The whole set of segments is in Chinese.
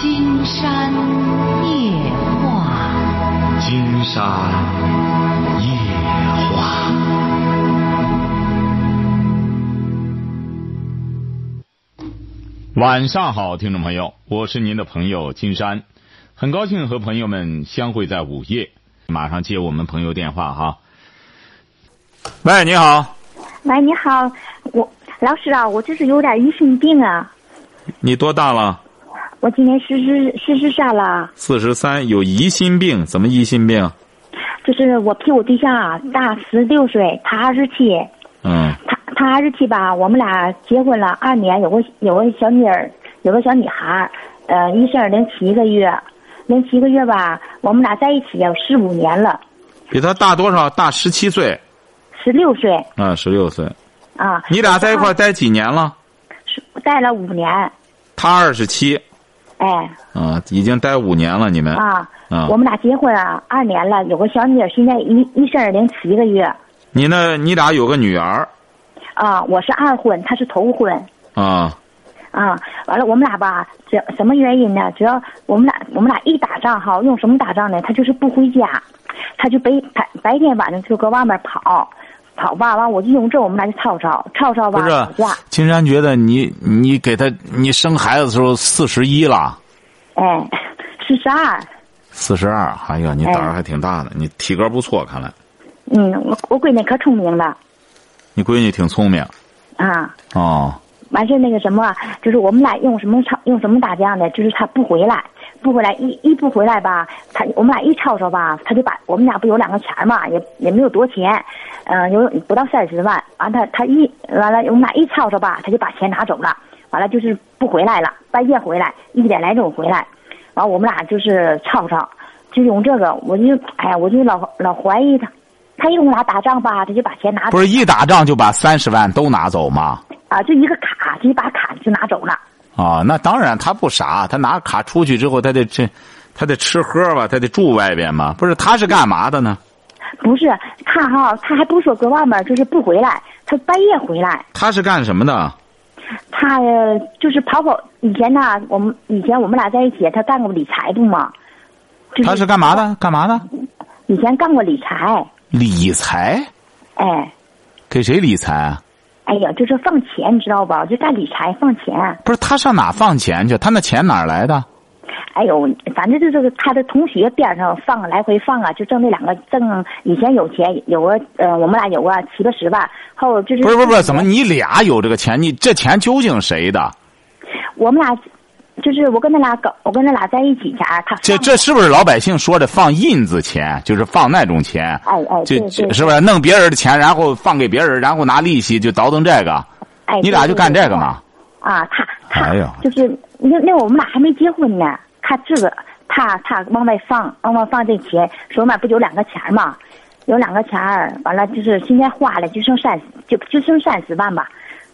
金山夜话，金山夜话。晚上好，听众朋友，我是您的朋友金山，很高兴和朋友们相会在午夜。马上接我们朋友电话哈。喂，你好。喂，你好，我老师啊，我就是有点疑心病啊。你多大了？我今年四十四十三了。四十三，有疑心病？怎么疑心病？就是我比我对象啊大十六岁，他二十七。嗯。他他二十七吧，我们俩结婚了二年，有个有个小女儿，有个小女孩，呃，一生零七个月，零七个月吧，我们俩在一起有十五年了。比他大多少？大十七岁。十六岁。啊，十六岁。啊。你俩在一块待几年了？是待了五年。他二十七。哎。啊，已经待五年了，你们。啊。啊。我们俩结婚啊，二年了，有个小女儿，现在一一生零七个月。你呢？你俩有个女儿。啊，我是二婚，他是头婚。啊。啊，完了，我们俩吧，这什么原因呢？只要我们俩，我们俩一打仗哈，用什么打仗呢？他就是不回家，他就白白白天晚上就搁外面跑，跑吧，完我就用这，我们俩就吵吵吵吵吧。不是，金山觉得你你给他你生孩子的时候四十一了。哎，四十二。四十二，哎呀，你胆儿还挺大的，你体格不错，看来。嗯，我我闺女可聪明了。你闺女挺聪明。啊。哦。完事那个什么，就是我们俩用什么吵，用什么打架呢？就是他不回来，不回来一一不回来吧，他我们俩一吵吵吧，他就把我们俩不有两个钱嘛，也也没有多钱，嗯，有不到三十万。完他他一完了，我们俩一吵吵吧，他就把钱拿走了。完了就是不回来了，半夜回来，一点来钟回来。完我们俩就是吵吵，就用这个，我就哎呀，我就老老怀疑他，他一跟我俩打仗吧，他就把钱拿走。不是一打仗就把三十万都拿走吗？啊，就一个卡，就一把卡就拿走了。啊，那当然，他不傻，他拿卡出去之后，他得这，他得吃喝吧，他得住外边嘛。不是，他是干嘛的呢？不是他哈，他还不说搁外面，就是不回来，他半夜回来。他是干什么的？他就是跑跑。以前呢，我们以前我们俩在一起，他干过理财不嘛？他是干嘛的？干嘛的？以前干过理财。理财？哎。给谁理财啊？哎呀，就是放钱，你知道吧？就干理财放钱。不是他上哪放钱去？他那钱哪来的？哎呦，反正就是他的同学边上放来回放啊，就挣那两个挣。以前有钱，有个呃，我们俩有个七八十万，后就是。不是不是不是，怎么你俩有这个钱？你这钱究竟谁的？我们俩，就是我跟他俩搞，我跟他俩在一起前，他。这这是不是老百姓说的放印子钱？就是放那种钱。哎哎，这是不是弄别人的钱，然后放给别人，然后拿利息就倒腾这个？哎，你俩就干这个嘛？啊，他他哎呀，就是那那我们俩还没结婚呢。他这个，他他往外放，往外放这钱，手里面不有两个钱嘛？有两个钱儿，完了就是现在花了，就剩三，就就剩三十万吧。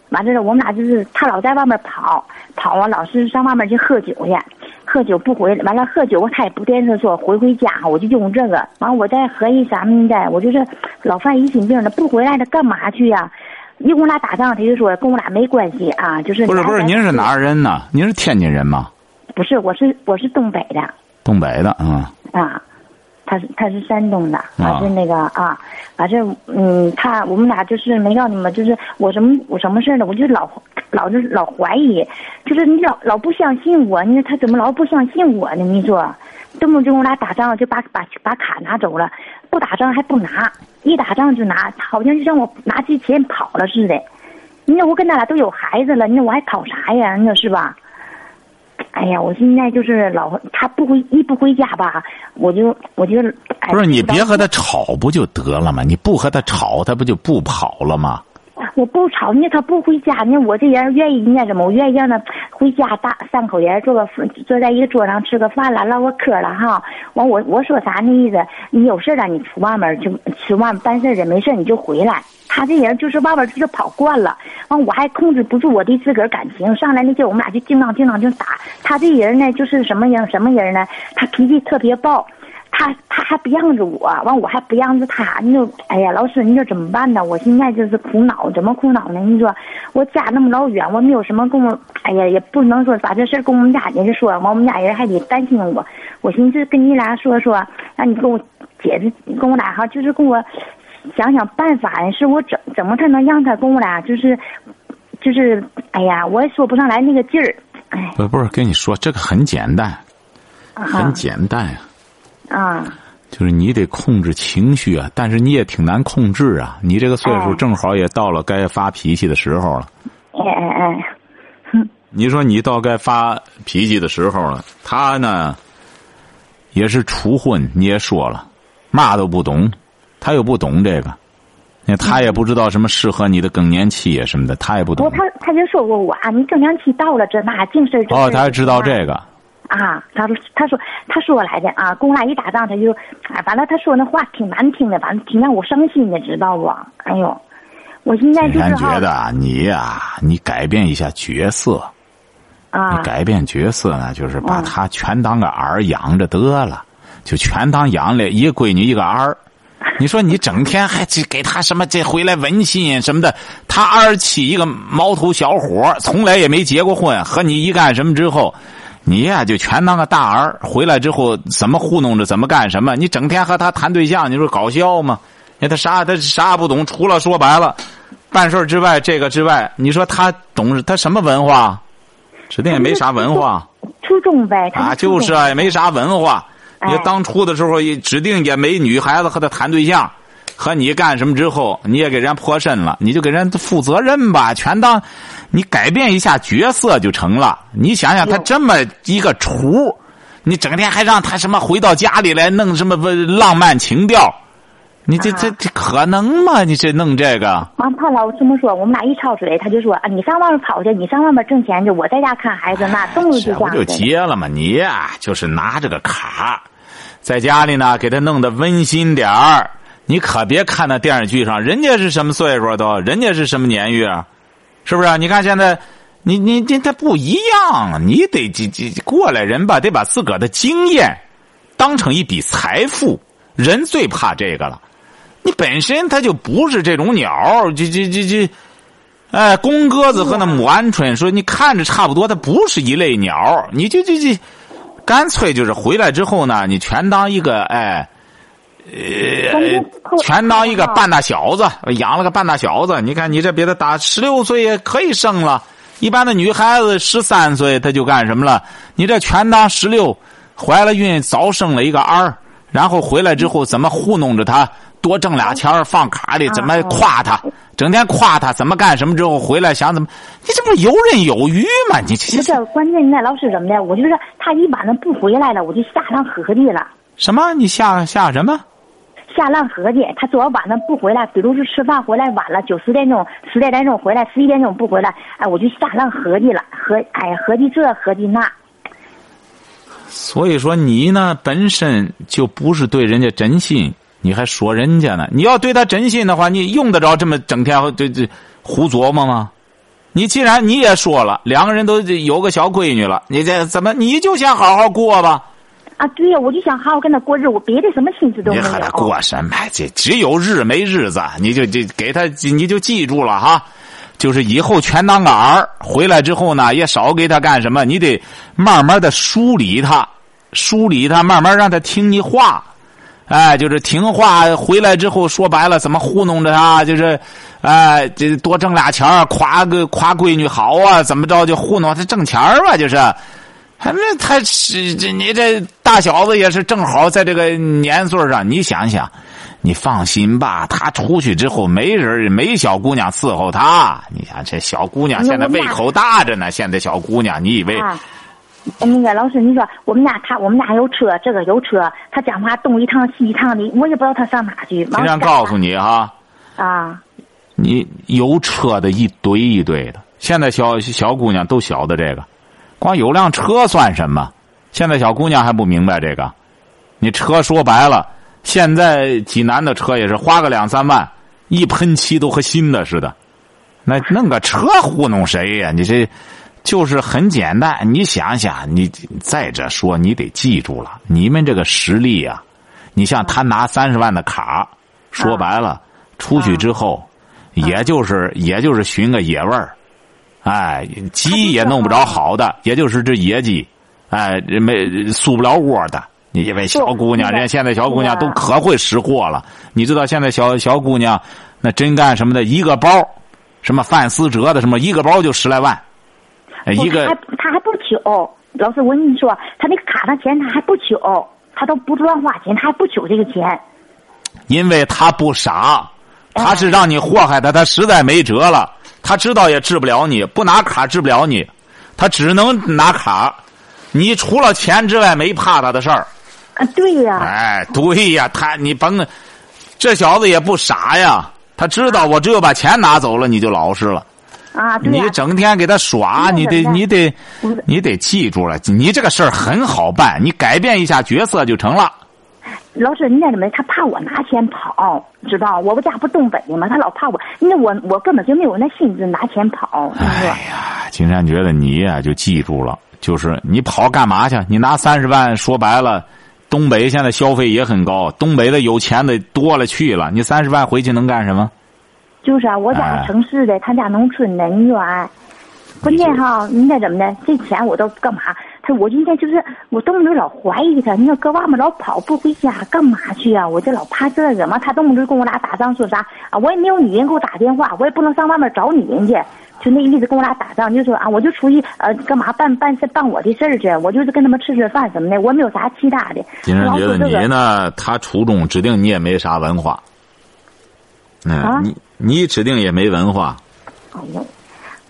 完了，我们俩就是他老在外面跑，跑啊，老是上外面去喝酒去，喝酒不回来。完了喝酒，他也不惦着说回回家，我就用这个。完，我再合计咱们的，我就是老犯疑心病了，不回来他干嘛去呀？一跟我俩打仗，他就说跟我俩没关系啊，就是。不是不是，您是哪儿人呢？您是天津人吗？不是，我是我是东北的。东北的，嗯。啊，他是他是山东的，他是那个啊，反正嗯，他我们俩就是没告诉你们，就是我什么我什么事呢？我就老老是老怀疑，就是你老老不相信我，你说他怎么老不相信我呢？你说，动不动我俩打仗就把把把卡拿走了，不打仗还不拿，一打仗就拿，好像就让我拿这钱跑了似的。你说我跟他俩都有孩子了，你说我还跑啥呀？你说是吧？哎呀，我现在就是老他不回一不回家吧，我就我就不是你别和他吵不就得了吗？你不和他吵，他不就不跑了吗？我不吵，你他不回家，你我这人愿意那什么，我愿意让他回家，大三口人坐个坐在一个桌上吃个饭了，唠个嗑了哈。完我我说啥那意思？你有事了，你出外面就去外面办事的，没事你就回来。他这人就是外边就是跑惯了，完我还控制不住我的自个儿感情，上来那就我们俩就经常经常就打。他这人呢就是什么人什么人呢？他脾气特别暴，他他还不让着我，完我还不让着他，你说，哎呀，老师，你说怎么办呢？我现在就是苦恼，怎么苦恼呢？你说我家那么老远，我没有什么跟我，哎呀，也不能说把这事跟我们家人说，完我们家人还得担心我。我寻思跟你俩说说，让你跟我解释跟我俩哈，就是跟我想想办法，是我怎怎么才能让他跟我俩就是，就是，哎呀，我也说不上来那个劲儿，哎。不不是跟你说这个很简单，很简单呀。啊。就是你得控制情绪啊，但是你也挺难控制啊。你这个岁数正好也到了该发脾气的时候了。哎哎哎。哼。你说你到该发脾气的时候了，他呢？也是初婚，你也说了，嘛都不懂，他又不懂这个，那他也不知道什么适合你的更年期什么的，他也不懂。他他就说过我啊，你更年期到了，这那净事哦，他还知道这个。啊，他说他说他说来的啊，跟我俩一打仗，他就哎，完了他说那话挺难听的，反正挺让我伤心的，知道不？哎呦，我现在就是觉得你呀，你改变一下角色。你改变角色呢，就是把他全当个儿养着得了，就全当养了一个闺女一个儿。你说你整天还去给他什么这回来文信什么的，他二七一个毛头小伙，从来也没结过婚，和你一干什么之后，你呀就全当个大儿。回来之后怎么糊弄着怎么干什么？你整天和他谈对象，你说搞笑吗？他啥他啥也不懂，除了说白了办事之外，这个之外，你说他懂他什么文化？指定也没啥文化，初中呗。啊，就是啊，也没啥文化。你当初的时候，指定也没女孩子和他谈对象，和你干什么之后，你也给人泼身了，你就给人负责任吧，全当你改变一下角色就成了。你想想，他这么一个厨，你整天还让他什么回到家里来弄什么浪漫情调。你这这这可能吗？你这弄这个？完，他老这么说，我们俩一吵嘴，他就说：“啊，你上外面跑去，你上外面挣钱去，我在家看孩子，那动不就这样。”不就结了吗？你呀，就是拿着个卡，在家里呢，给他弄得温馨点儿。你可别看那电视剧上，人家是什么岁数都，人家是什么年月，是不是？你看现在，你你这他不一样，你得这这过来人吧，得把自个儿的经验当成一笔财富。人最怕这个了。你本身他就不是这种鸟，这这这这，哎，公鸽子和那母鹌鹑，说你看着差不多，它不是一类鸟。你就这这，干脆就是回来之后呢，你全当一个哎，呃，全当一个半大小子，养了个半大小子。你看你这别的大十六岁也可以生了，一般的女孩子十三岁她就干什么了？你这全当十六，怀了孕早生了一个儿，然后回来之后怎么糊弄着她？多挣俩钱放卡里，怎么夸他？整天夸他，怎么干什么之后回来想怎么？你这不是游刃有余吗？你这这关键你那老师怎么的？我就是他一晚上不回来了，我就下浪合计了。什么？你下下什么？下浪合计。他昨晚上不回来，比如说吃饭回来晚了，九十点钟、十点钟回来，十一点钟不回来，哎，我就下浪合计了，合哎合计这合计那。所以说你呢，本身就不是对人家真心。你还说人家呢？你要对他真心的话，你用得着这么整天这这胡琢磨吗？你既然你也说了，两个人都有个小闺女了，你这怎么你就先好好过吧？啊，对呀，我就想好好跟他过日子，我别的什么心思都没有。你和他过什么？这只有日没日子，你就就给他，你就记住了哈。就是以后全当个儿，回来之后呢，也少给他干什么。你得慢慢的梳理他，梳理他，慢慢让他听你话。哎，就是听话回来之后，说白了怎么糊弄着他？就是，哎，这多挣俩钱夸个夸闺女好啊，怎么着就糊弄他挣钱吧？就是，反正他是这你这大小子也是正好在这个年岁上，你想想，你放心吧，他出去之后没人没小姑娘伺候他。你想这小姑娘现在胃口大着呢，现在小姑娘，你以为？那个老师，你说我们家他，我们家有车，这个有车，他讲话东一趟西一趟的，我也不知道他上哪去。经常告诉你哈，啊，你有车的一堆一堆的，现在小小姑娘都晓得这个，光有辆车算什么？现在小姑娘还不明白这个，你车说白了，现在济南的车也是花个两三万，一喷漆都和新的似的，那弄个车糊弄谁呀？你这。就是很简单，你想想，你再者说，你得记住了，你们这个实力啊，你像他拿三十万的卡，说白了，出去之后，也就是也就是寻个野味儿，哎，鸡也弄不着好的，也就是这野鸡，哎，没宿不了窝的。你因为小姑娘，人家现在小姑娘都可会识货了。你知道现在小小姑娘那真干什么的？一个包，什么范思哲的什么，一个包就十来万，一个他还他还不求。老师，我跟你说，他那个卡上钱他还不求。他都不乱花钱，他还不求这个钱，因为他不傻，他是让你祸害他，他实在没辙了，他知道也治不了你，不拿卡治不了你，他只能拿卡，你除了钱之外没怕他的事儿。啊，对呀。哎，对呀，他你甭，这小子也不傻呀，他知道我只有把钱拿走了，你就老实了。啊，你整天给他耍，你得你得你得记住了，你这个事儿很好办，你改变一下角色就成了。老师，你那怎么？他怕我拿钱跑，知道？我不家不东北的吗？他老怕我，那我我根本就没有那心思拿钱跑。哎呀，金山觉得你呀，就记住了，就是你跑干嘛去？你拿三十万，说白了，东北现在消费也很高，东北的有钱的多了去了，你三十万回去能干什么？就是啊，我家城市的，他家农村的，你说啊，关键哈，你那怎么的？这钱我都干嘛？他我今天就是我动不动老怀疑他，你说搁外面老跑不回家干嘛去啊？我就老怕这个嘛。他动不动跟我俩打仗，说啥啊？我也没有女人给我打电话，我也不能上外面找女人去，就那意思跟我俩打仗，就说啊，我就出去呃干嘛办办事办我的事儿去，我就是跟他们吃吃饭什么的，我没有啥其他的。金山觉得你呢，他初中指定你也没啥文化。嗯，你你指定也没文化。哎呀，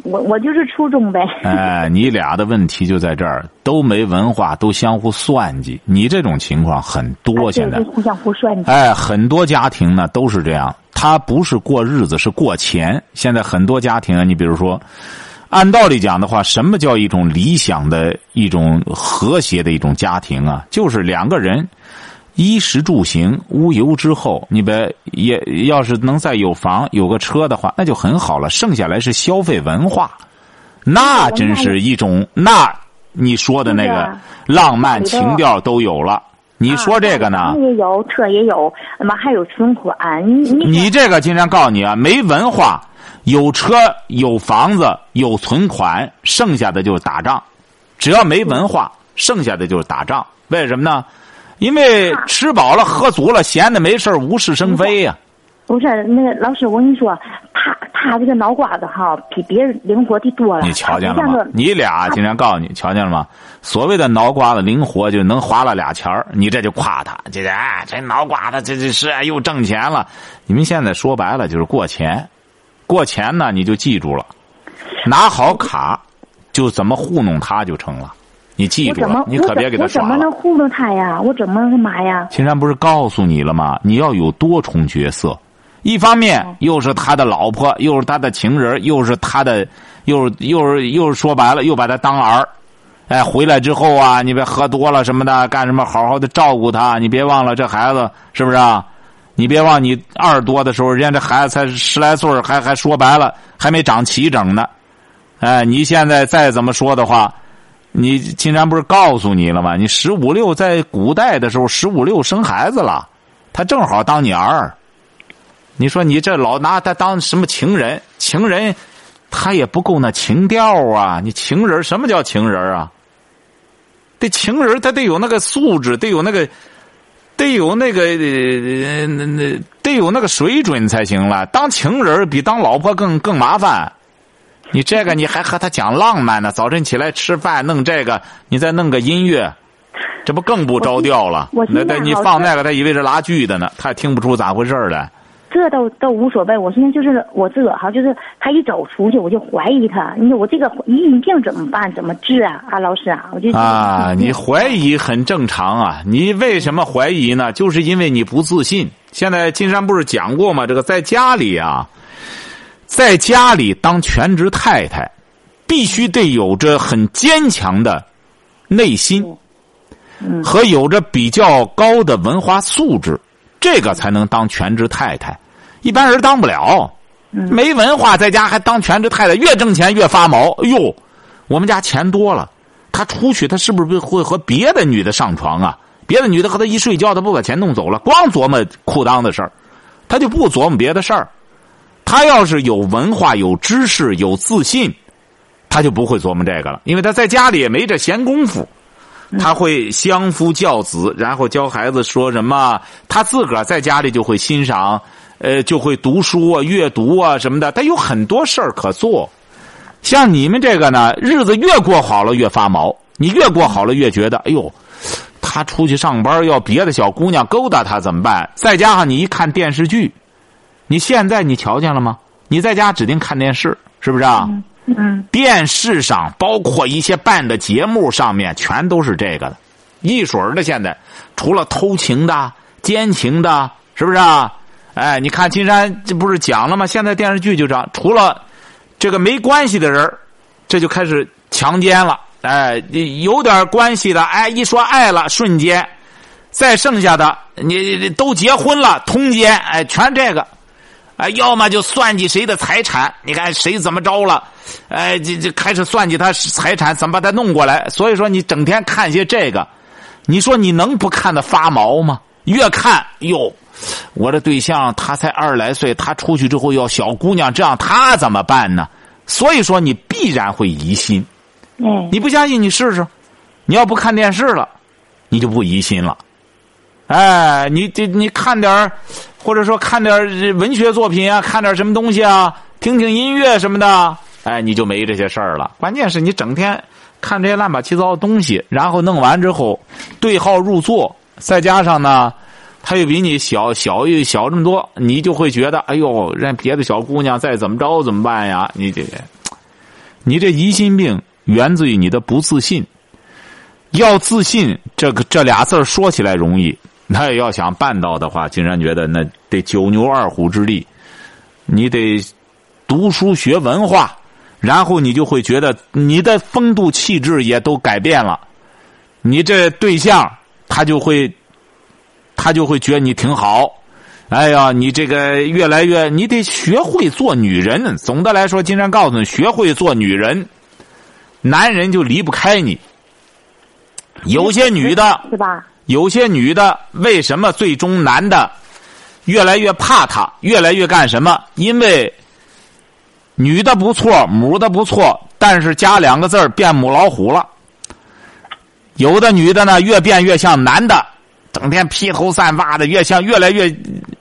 我我就是初中呗。哎，你俩的问题就在这儿，都没文化，都相互算计。你这种情况很多，现在互相互算计。哎，很多家庭呢都是这样，他不是过日子，是过钱。现在很多家庭啊，你比如说，按道理讲的话，什么叫一种理想的一种和谐的一种家庭啊？就是两个人。衣食住行无忧之后，你别也要是能再有房有个车的话，那就很好了。剩下来是消费文化，那真是一种那你说的那个浪漫情调都有了。你说这个呢？也有车也有，那么还有存款。你你这个经常告诉你啊，没文化，有车有房子有存款，剩下的就是打仗。只要没文化，剩下的就是打仗。为什么呢？因为吃饱了喝足了，闲的没事无事生非呀。不是那个老师，我跟你说，他他这个脑瓜子哈，比别人灵活的多了。你瞧见了吗？你俩经常告诉你，瞧见了吗？所谓的脑瓜子灵活，就能花了俩钱儿，你这就夸他，这哎，这脑瓜子这这是又挣钱了。你们现在说白了就是过钱，过钱呢你就记住了，拿好卡，就怎么糊弄他就成了。你记住了，你可别给他耍了。我怎么能糊弄他呀？我怎么干嘛呀？青山不是告诉你了吗？你要有多重角色，一方面又是他的老婆，又是他的情人，又是他的，又又是又是说白了，又把他当儿。哎，回来之后啊，你别喝多了什么的，干什么？好好的照顾他。你别忘了，这孩子是不是啊？你别忘，你二多的时候，人家这孩子才十来岁还还说白了，还没长齐整呢。哎，你现在再怎么说的话。你金山不是告诉你了吗？你十五六在古代的时候，十五六生孩子了，他正好当你儿。你说你这老拿他当什么情人？情人，他也不够那情调啊！你情人什么叫情人啊？这情人他得有那个素质，得有那个，得有那个那那得有那个水准才行了。当情人比当老婆更更麻烦。你这个你还和他讲浪漫呢？早晨起来吃饭弄这个，你再弄个音乐，这不更不着调了？那那你放那个，他以为是拉锯的呢，他也听不出咋回事来。这倒倒无所谓。我现在就是我自个儿哈，就是他一走出去，我就怀疑他。你说我这个疑心病怎么办？怎么治啊？啊，老师啊，我就啊，你怀疑很正常啊。你为什么怀疑呢？就是因为你不自信。现在金山不是讲过吗？这个在家里啊。在家里当全职太太，必须得有着很坚强的内心，和有着比较高的文化素质，这个才能当全职太太。一般人当不了，没文化在家还当全职太太，越挣钱越发毛。哎呦，我们家钱多了，他出去他是不是会和别的女的上床啊？别的女的和他一睡觉，他不把钱弄走了，光琢磨裤裆的事儿，他就不琢磨别的事儿。他要是有文化、有知识、有自信，他就不会琢磨这个了，因为他在家里也没这闲工夫。他会相夫教子，然后教孩子说什么，他自个儿在家里就会欣赏，呃，就会读书啊、阅读啊什么的。他有很多事儿可做。像你们这个呢，日子越过好了越发毛，你越过好了越觉得，哎呦，他出去上班要别的小姑娘勾搭他怎么办？再加上你一看电视剧。你现在你瞧见了吗？你在家指定看电视，是不是啊？嗯。电视上包括一些办的节目上面，全都是这个的，一水儿的。现在除了偷情的、奸情的，是不是啊？哎，你看金山这不是讲了吗？现在电视剧就这样，除了这个没关系的人这就开始强奸了。哎，有点关系的，哎，一说爱了，瞬间，再剩下的你都结婚了，通奸，哎，全这个。哎，要么就算计谁的财产，你看谁怎么着了？哎，这这开始算计他财产，怎么把他弄过来？所以说，你整天看些这个，你说你能不看的发毛吗？越看哟，我的对象他才二十来岁，他出去之后要小姑娘，这样他怎么办呢？所以说，你必然会疑心。嗯，你不相信，你试试。你要不看电视了，你就不疑心了。哎，你这你看点或者说看点文学作品啊，看点什么东西啊，听听音乐什么的，哎，你就没这些事儿了。关键是你整天看这些乱七八糟的东西，然后弄完之后对号入座，再加上呢，他又比你小小一小这么多，你就会觉得，哎呦，人别的小姑娘再怎么着怎么办呀？你这，你这疑心病源自于你的不自信。要自信，这个这俩字说起来容易。那要想办到的话，竟然觉得那得九牛二虎之力，你得读书学文化，然后你就会觉得你的风度气质也都改变了，你这对象他就会，他就会觉得你挺好。哎呀，你这个越来越，你得学会做女人。总的来说，金山告诉你，学会做女人，男人就离不开你。有些女的，是吧？有些女的为什么最终男的越来越怕她，越来越干什么？因为女的不错，母的不错，但是加两个字变母老虎了。有的女的呢，越变越像男的，整天披头散发的，越像越来越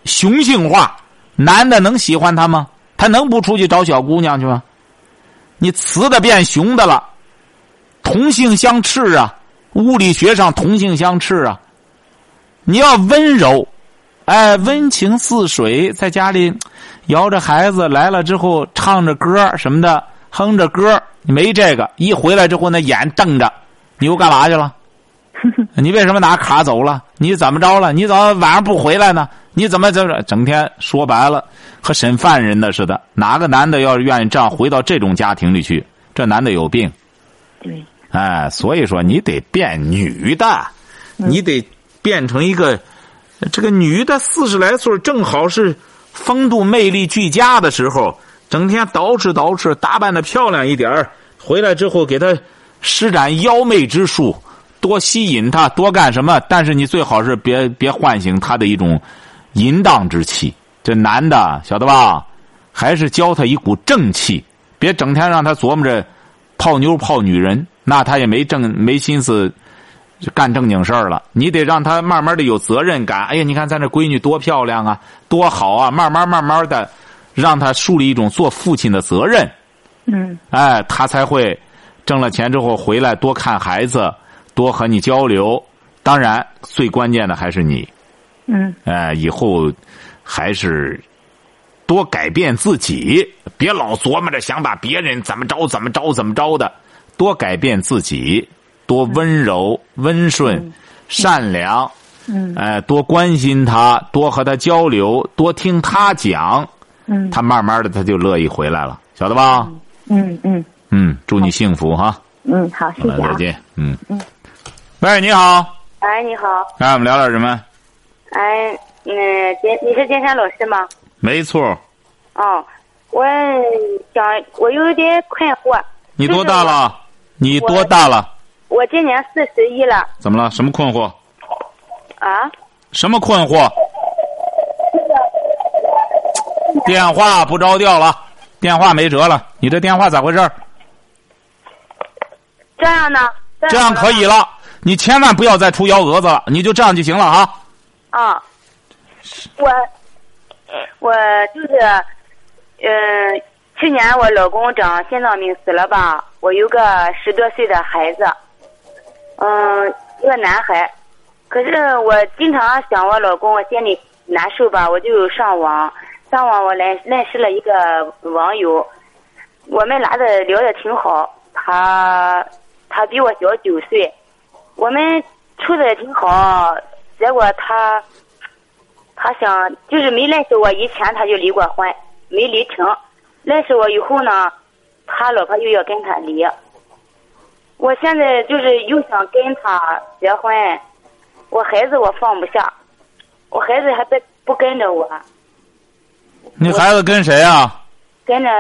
雄性化。男的能喜欢她吗？他能不出去找小姑娘去吗？你雌的变雄的了，同性相斥啊。物理学上同性相斥啊！你要温柔，哎，温情似水，在家里摇着孩子来了之后，唱着歌什么的，哼着歌，没这个。一回来之后，那眼瞪着，你又干嘛去了？你为什么拿卡走了？你怎么着了？你怎么晚上不回来呢？你怎么这整天说白了和审犯人的似的？哪个男的要是愿意这样回到这种家庭里去？这男的有病。对。哎，所以说你得变女的，你得变成一个这个女的四十来岁，正好是风度魅力俱佳的时候，整天捯饬捯饬，打扮的漂亮一点回来之后给她施展妖媚之术，多吸引她，多干什么？但是你最好是别别唤醒她的一种淫荡之气。这男的晓得吧？还是教他一股正气，别整天让他琢磨着泡妞泡女人。那他也没正没心思干正经事儿了。你得让他慢慢的有责任感。哎呀，你看咱这闺女多漂亮啊，多好啊！慢慢慢慢的，让他树立一种做父亲的责任。嗯。哎，他才会挣了钱之后回来多看孩子，多和你交流。当然，最关键的还是你。嗯。哎，以后还是多改变自己，别老琢磨着想把别人怎么着怎么着怎么着的。多改变自己，多温柔、温顺、善良，嗯，哎，多关心他，多和他交流，多听他讲，嗯，他慢慢的他就乐意回来了，晓得吧？嗯嗯嗯，祝你幸福哈。嗯，好，谢谢再见。嗯嗯。喂，你好。哎，你好。哎，我们聊点什么？哎，嗯，金，你是金山老师吗？没错。哦，我想，我有点困惑。你多大了？你多大了？我今年四十一了。怎么了？什么困惑？啊？什么困惑？电话不着调了，电话没辙了。你这电话咋回事儿？这样呢？这样可以了。了，你千万不要再出幺蛾子了，你就这样就行了啊。啊，我我就是，嗯、去年我老公长心脏病死了吧，我有个十多岁的孩子，嗯，一个男孩。可是我经常想我老公，我心里难受吧，我就上网，上网我认认识了一个网友，我们俩的聊的挺好，他他比我小九岁，我们处的也挺好，结果他他想就是没认识我以前他就离过婚，没离成，认识我以后呢，他老婆又要跟他离，我现在就是又想跟他结婚，我孩子我放不下，我孩子还不不跟着我，你孩子跟谁啊？跟着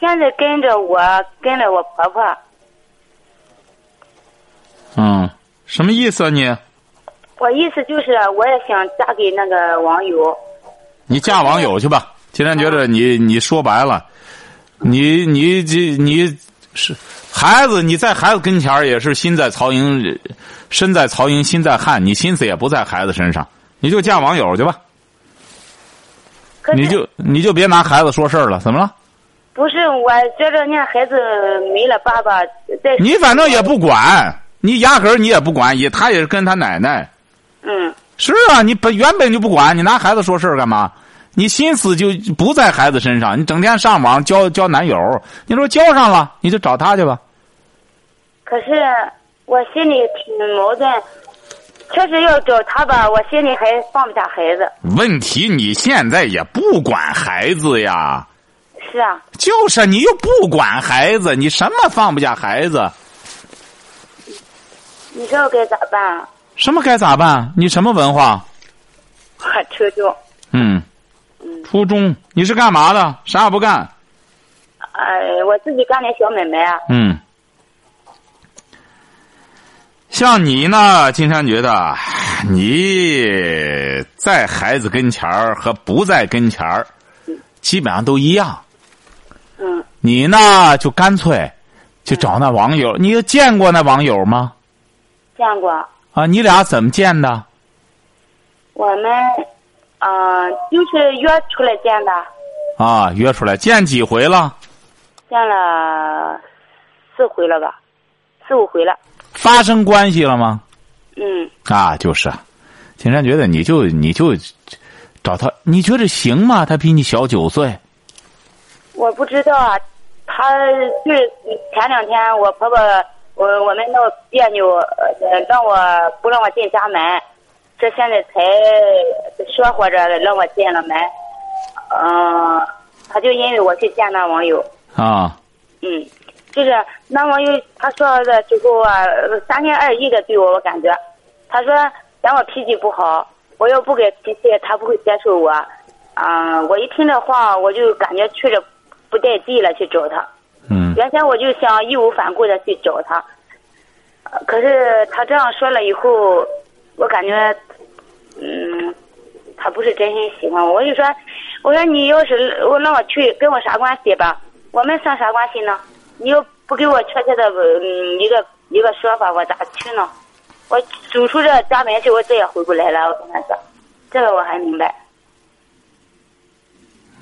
现在跟着我，跟着我婆婆。嗯，什么意思啊你？我意思就是，我也想嫁给那个网友。你嫁网友去吧。今天觉得你你说白了，你你这你是孩子，你在孩子跟前儿也是心在曹营，身在曹营心在汉，你心思也不在孩子身上，你就嫁网友去吧。你就你就别拿孩子说事儿了，怎么了？不是，我觉着人家孩子没了爸爸，在你反正也不管，你压根儿你也不管，也他也是跟他奶奶。嗯，是啊，你本原本就不管，你拿孩子说事儿干嘛？你心思就不在孩子身上，你整天上网交交男友，你说交上了，你就找他去吧。可是我心里挺矛盾，确实要找他吧，我心里还放不下孩子。问题你现在也不管孩子呀，是啊，就是你又不管孩子，你什么放不下孩子？你说我该咋办啊？什么该咋办？你什么文化？我初中，嗯，初中你是干嘛的？啥也不干。呃，我自己干点小买卖啊。嗯，像你呢，金山觉得你在孩子跟前儿和不在跟前儿，基本上都一样。嗯，你呢，就干脆就找那网友。你有见过那网友吗？见过。啊，你俩怎么见的？我们，嗯、就是约出来见的，啊，约出来见几回了？见了四回了吧，四五回了。发生关系了吗？嗯，啊，就是，金山觉得你就你就找他，你觉得行吗？他比你小九岁。我不知道啊，他就是前两天我婆婆我我们闹别扭，呃，让我不让我进家门，这现在才说活着让我进了门，嗯、他就因为我去见那网友，啊，嗯，就是那网友他说的之后啊，呃三心二意的对我，我感觉，他说嫌我脾气不好，我要不给脾气，他不会接受我，啊、我一听这话，我就感觉去了不带劲了，去找他。嗯原先我就想义无反顾的去找他，呃可是他这样说了以后，我感觉，嗯，他不是真心喜欢我。我就说，我说你要是我让我去，跟我啥关系吧？我们算啥关系呢？你又不给我确切的嗯一个一个说法，我咋去呢？我走出这家门去，我再也回不来了。我跟他说，这个我还明白。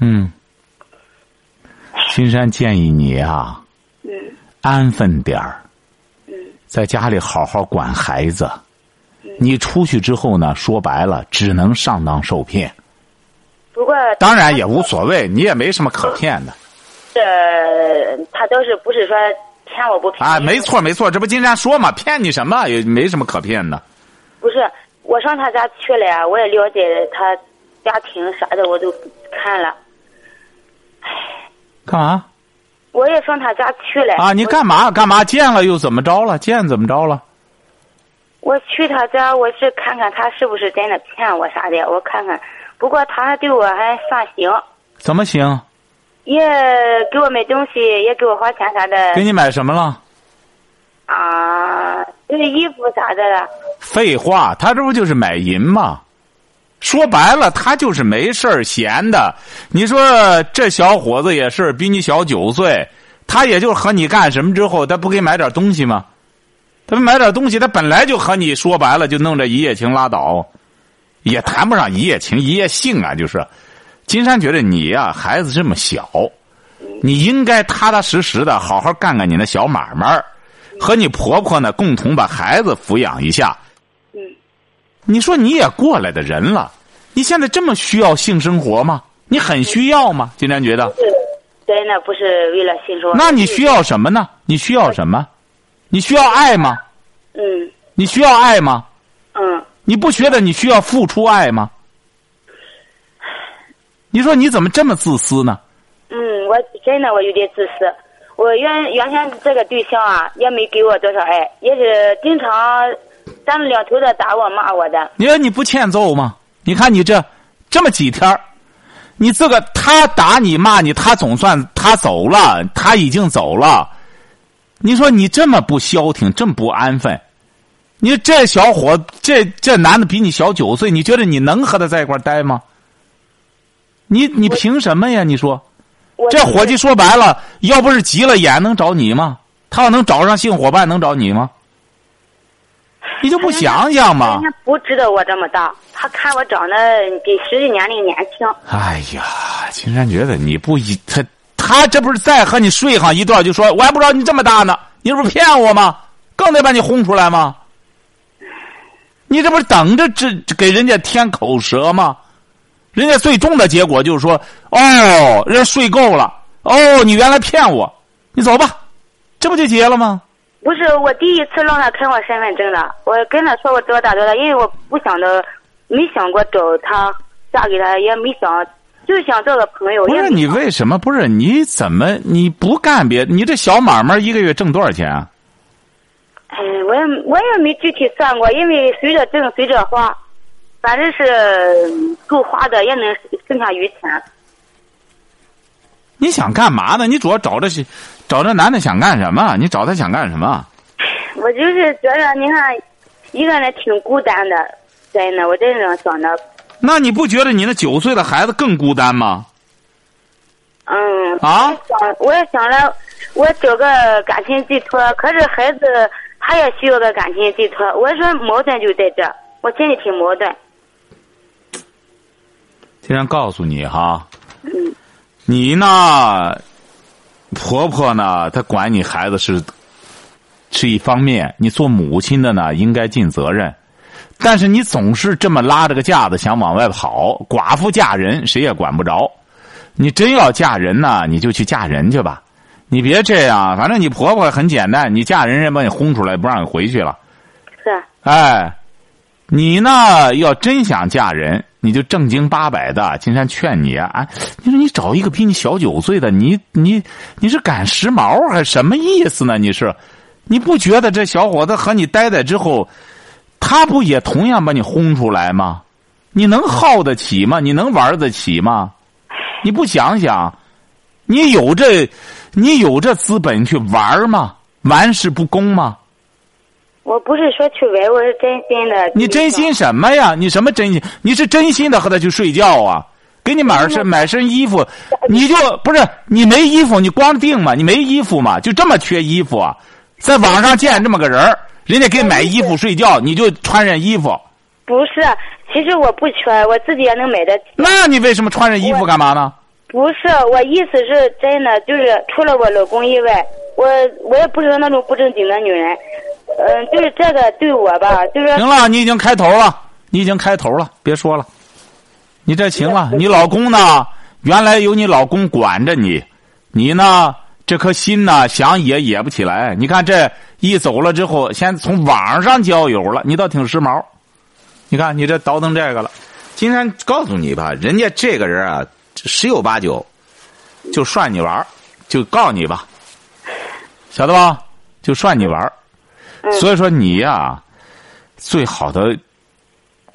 嗯，金山建议你啊，嗯安分点儿，嗯在家里好好管孩子。你出去之后呢，说白了，只能上当受骗。不过当然也无所谓，你也没什么可骗的这他倒是不是说骗我不骗啊。没错没错，这不金山说嘛，骗你什么？也没什么可骗的。不是，我上他家去了呀，我也了解他家庭啥的，我都看了。干嘛我也上他家去了啊？你干嘛干嘛？见了又怎么着了？见怎么着了？我去他家，我是看看他是不是真的骗我啥的，我看看。不过他还对我还算行，怎么行？也给我买东西，也给我花钱啥的给你买什么了？啊，就是衣服啥的了。废话，他这不就是买淫吗？说白了，他就是没事闲的。你说这小伙子也是比你小九岁，他也就和你干什么之后，他不给买点东西吗？他买点东西，他本来就和你说白了就弄这一夜情拉倒，也谈不上一夜情一夜性啊。就是，金山觉得你呀，孩子这么小，你应该踏踏实实的好好干干你那小买卖和你婆婆呢共同把孩子抚养一下。嗯。你说你也过来的人了，你现在这么需要性生活吗？你很需要吗？金山觉得。是，真的不是为了性生活。那你需要什么呢？你需要什么？你需要爱吗？嗯。你需要爱吗？嗯。你不觉得你需要付出爱吗？你说你怎么这么自私呢？嗯，我真的我有点自私。我原原先这个对象啊，也没给我多少爱，也是经常三两头的打我骂我的。你说你不欠揍吗？你看你这这么几天你自个他打你骂你，他总算他走了，他已经走了。你说你这么不消停，这么不安分，你说这小伙这这男的比你小九岁，你觉得你能和他在一块待吗？你你凭什么呀？你说，这伙计说白了，要不是急了眼，能找你吗？他要能找上性伙伴，能找你吗？你就不想想吗？人家不知道我这么大，他看我长得比实际年龄年轻。哎呀，青山觉得你不一他。他这不是再和你睡上一段，就说我还不知道你这么大呢，你这不是骗我吗？更得把你轰出来吗？你这不是等着这给人家添口舌吗？人家最终的结果就是说，哦，人家睡够了，哦，你原来骗我，你走吧，这不就结了吗？不是我第一次让他看我身份证了，我跟他说我多大多大，因为我不想着，没想过找他嫁给他，也没想。就想做个朋友。不是你为什么不是？你怎么你不干别？你这小买卖一个月挣多少钱啊？哎，我也我也没具体算过，因为随着挣随着花，反正是够花的，也能剩下余钱。你想干嘛呢？你主要找这些，找这男的想干什么？你找他想干什么？我就是觉得，你看，一个人挺孤单的，真的，我真是想的。那你不觉得你那九岁的孩子更孤单吗？嗯。啊。想，我也想了，我找个感情寄托，可是孩子他也需要个感情寄托。我说矛盾就在这，我心里挺矛盾。既然告诉你哈。嗯。你呢？婆婆呢？她管你孩子是是一方面，你做母亲的呢，应该尽责任。但是你总是这么拉着个架子想往外跑，寡妇嫁人谁也管不着。你真要嫁人呢，你就去嫁人去吧。你别这样，反正你婆婆很简单，你嫁人人把你轰出来，不让你回去了。是。哎，你呢？要真想嫁人，你就正经八百的。金山劝你啊，你说你找一个比你小九岁的，你你你是赶时髦还是什么意思呢？你是，你不觉得这小伙子和你待在之后？他不也同样把你轰出来吗？你能耗得起吗？你能玩得起吗？你不想想，你有这，你有这资本去玩吗？玩世不恭吗？我不是说去玩，我是真心的。你真心什么呀？你什么真心？你是真心的和他去睡觉啊？给你买身买身衣服，你就不是你没衣服，你光腚嘛？你没衣服嘛？就这么缺衣服啊？在网上见这么个人儿。人家给买衣服睡觉，你就穿上衣服。不是，其实我不缺，我自己也能买得起。那你为什么穿着衣服干嘛呢？不是，我意思是真的，就是除了我老公以外，我我也不是那种不正经的女人。嗯，就是这个对我吧，就是。行了，你已经开头了，你已经开头了，别说了。你这行了，你老公呢？原来有你老公管着你，你呢？这颗心呢，想野野不起来。你看这一走了之后，先从网上交友了，你倒挺时髦。你看你这倒腾这个了。今天告诉你吧，人家这个人啊，十有八九就涮你玩就告你吧，晓得吧？就涮你玩所以说你呀，最好的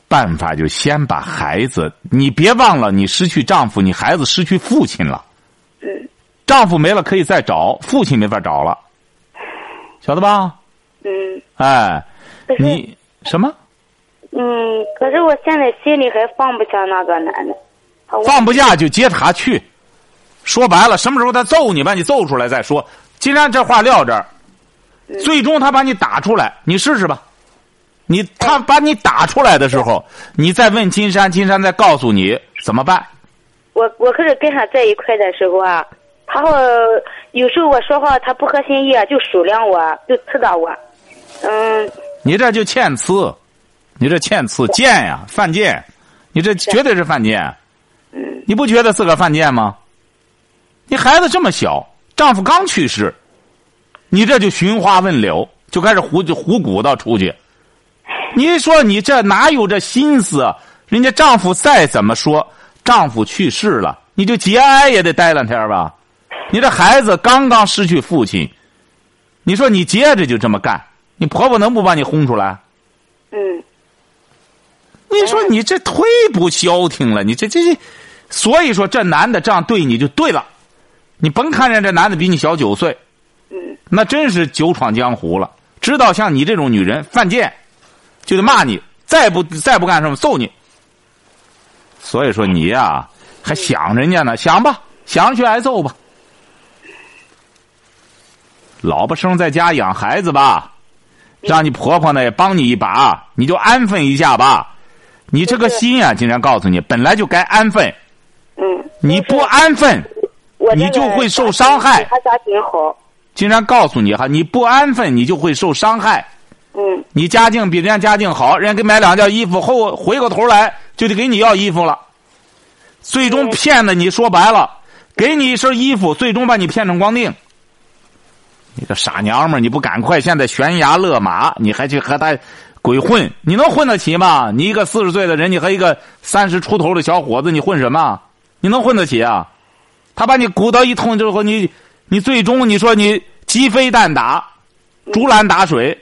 办法就先把孩子，你别忘了，你失去丈夫，你孩子失去父亲了。丈夫没了可以再找，父亲没法找了，晓得吧？嗯。哎，你什么？嗯，可是我现在心里还放不下那个男的。放不下就接他去。说白了，什么时候他揍你，把你揍出来再说。既然这话撂这儿，最终他把你打出来，你试试吧。你他把你打出来的时候，你再问金山，金山再告诉你怎么办。我我可是跟他在一块的时候啊，他好有时候我说话他不合心意啊，就数量我，就刺到我。嗯。你这就欠呲，你这欠呲贱呀，犯贱，你这绝对是犯贱。嗯。你不觉得自个儿犯贱吗？你孩子这么小，丈夫刚去世，你这就寻花问柳，就开始胡就胡鼓捣出去。你说你这哪有这心思？人家丈夫再怎么说，丈夫去世了，你就节哀也得待两天吧。你这孩子刚刚失去父亲，你说你接着就这么干，你婆婆能不把你轰出来？嗯。你说你这忒不消停了，你这这这，所以说这男的这样对你就对了。你甭看见这男的比你小九岁，嗯，那真是久闯江湖了。知道像你这种女人犯贱，就得骂你，再不再不干什么揍你。所以说你呀，还想人家呢？想吧，想去挨揍吧。老婆生在家养孩子吧，让你婆婆呢也帮你一把，你就安分一下吧。你这个心啊，竟然告诉你，本来就该安分。嗯。你不安分。你就会受伤害。他家境好。经常告诉你哈，你不安分，你就会受伤害。嗯。你家境比人家家境好，人家给买两件衣服，后回过头来就得给你要衣服了。最终骗的你说白了，给你一身衣服，最终把你骗成光腚。你个傻娘们儿，你不赶快现在悬崖勒马，你还去和他鬼混？你能混得起吗？你一个四十岁的人，你和一个三十出头的小伙子，你混什么？你能混得起啊？他把你鼓捣一通之后，你你最终你说你鸡飞蛋打，竹篮打水，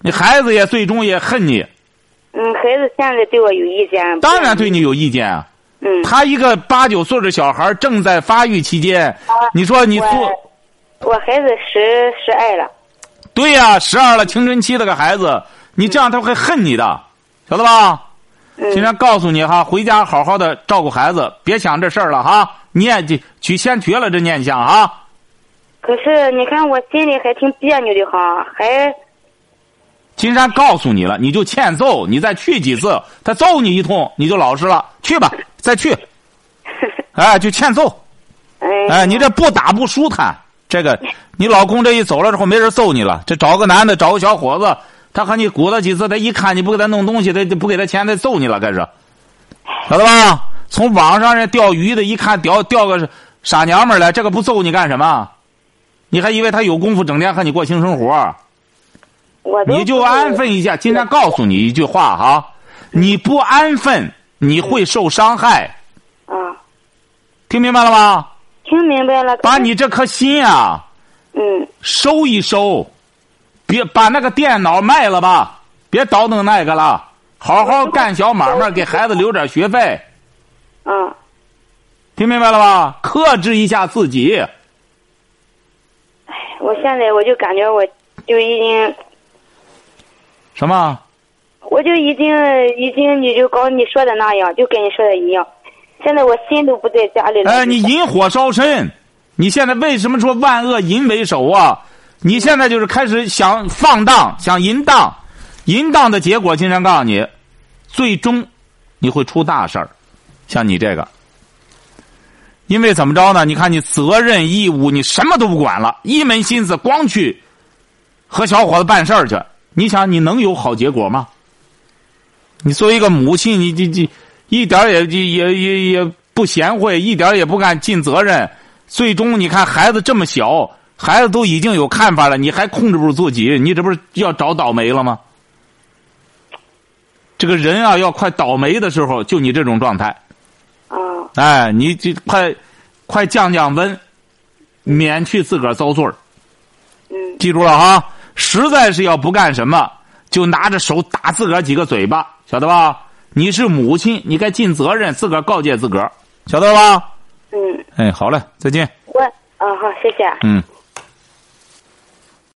你孩子也最终也恨你。嗯，孩子现在对我有意见。当然对你有意见啊。嗯。他一个八九岁的小孩正在发育期间，你说你做，我孩子十十二了。对呀，十二了，青春期那个孩子，你这样他会恨你的，晓得吧？今天告诉你哈，回家好好的照顾孩子，别想这事儿了哈。念就去先绝了这念想啊！可是你看我心里还挺别扭的哈，还。金山告诉你了，你就欠揍，你再去几次，他揍你一通，你就老实了。去吧，再去。哎，就欠揍。哎，你这不打不舒坦。这个，你老公这一走了之后，没人揍你了。这找个男的，找个小伙子，他和你鼓捣几次，他一看你不给他弄东西，他就不给他钱，他揍你了，开始，晓得吧？从网上人钓鱼的，一看钓钓个傻娘们来，这个不揍你干什么？你还以为他有功夫整天和你过性生活？你就安分一下。今天告诉你一句话哈，你不安分，你会受伤害。啊，听明白了吗？听明白了。把你这颗心啊，嗯，收一收，别把那个电脑卖了吧，别倒腾那个了，好好干小买卖，给孩子留点学费。嗯，听明白了吧？克制一下自己。哎，我现在我就感觉我就已经什么？我就已经已经你就搞你说的那样，就跟你说的一样。现在我心都不在家里了。哎，你引火烧身！你现在为什么说万恶淫为首啊？你现在就是开始想放荡，想淫荡，淫荡的结果，经常告诉你，最终你会出大事儿。像你这个，因为怎么着呢？你看你责任义务，你什么都不管了，一门心思光去和小伙子办事儿去。你想，你能有好结果吗？你作为一个母亲，你你你一点也也也也不贤惠，一点也不敢尽责任。最终，你看孩子这么小，孩子都已经有看法了，你还控制不住自己，你这不是要找倒霉了吗？这个人啊，要快倒霉的时候，就你这种状态。哎，你这快，快降降温，免去自个儿遭罪儿。嗯，记住了哈，实在是要不干什么，就拿着手打自个儿几个嘴巴，晓得吧？你是母亲，你该尽责任，自个儿告诫自个儿，晓得吧？嗯。哎，好嘞，再见。我啊，好，谢谢。嗯。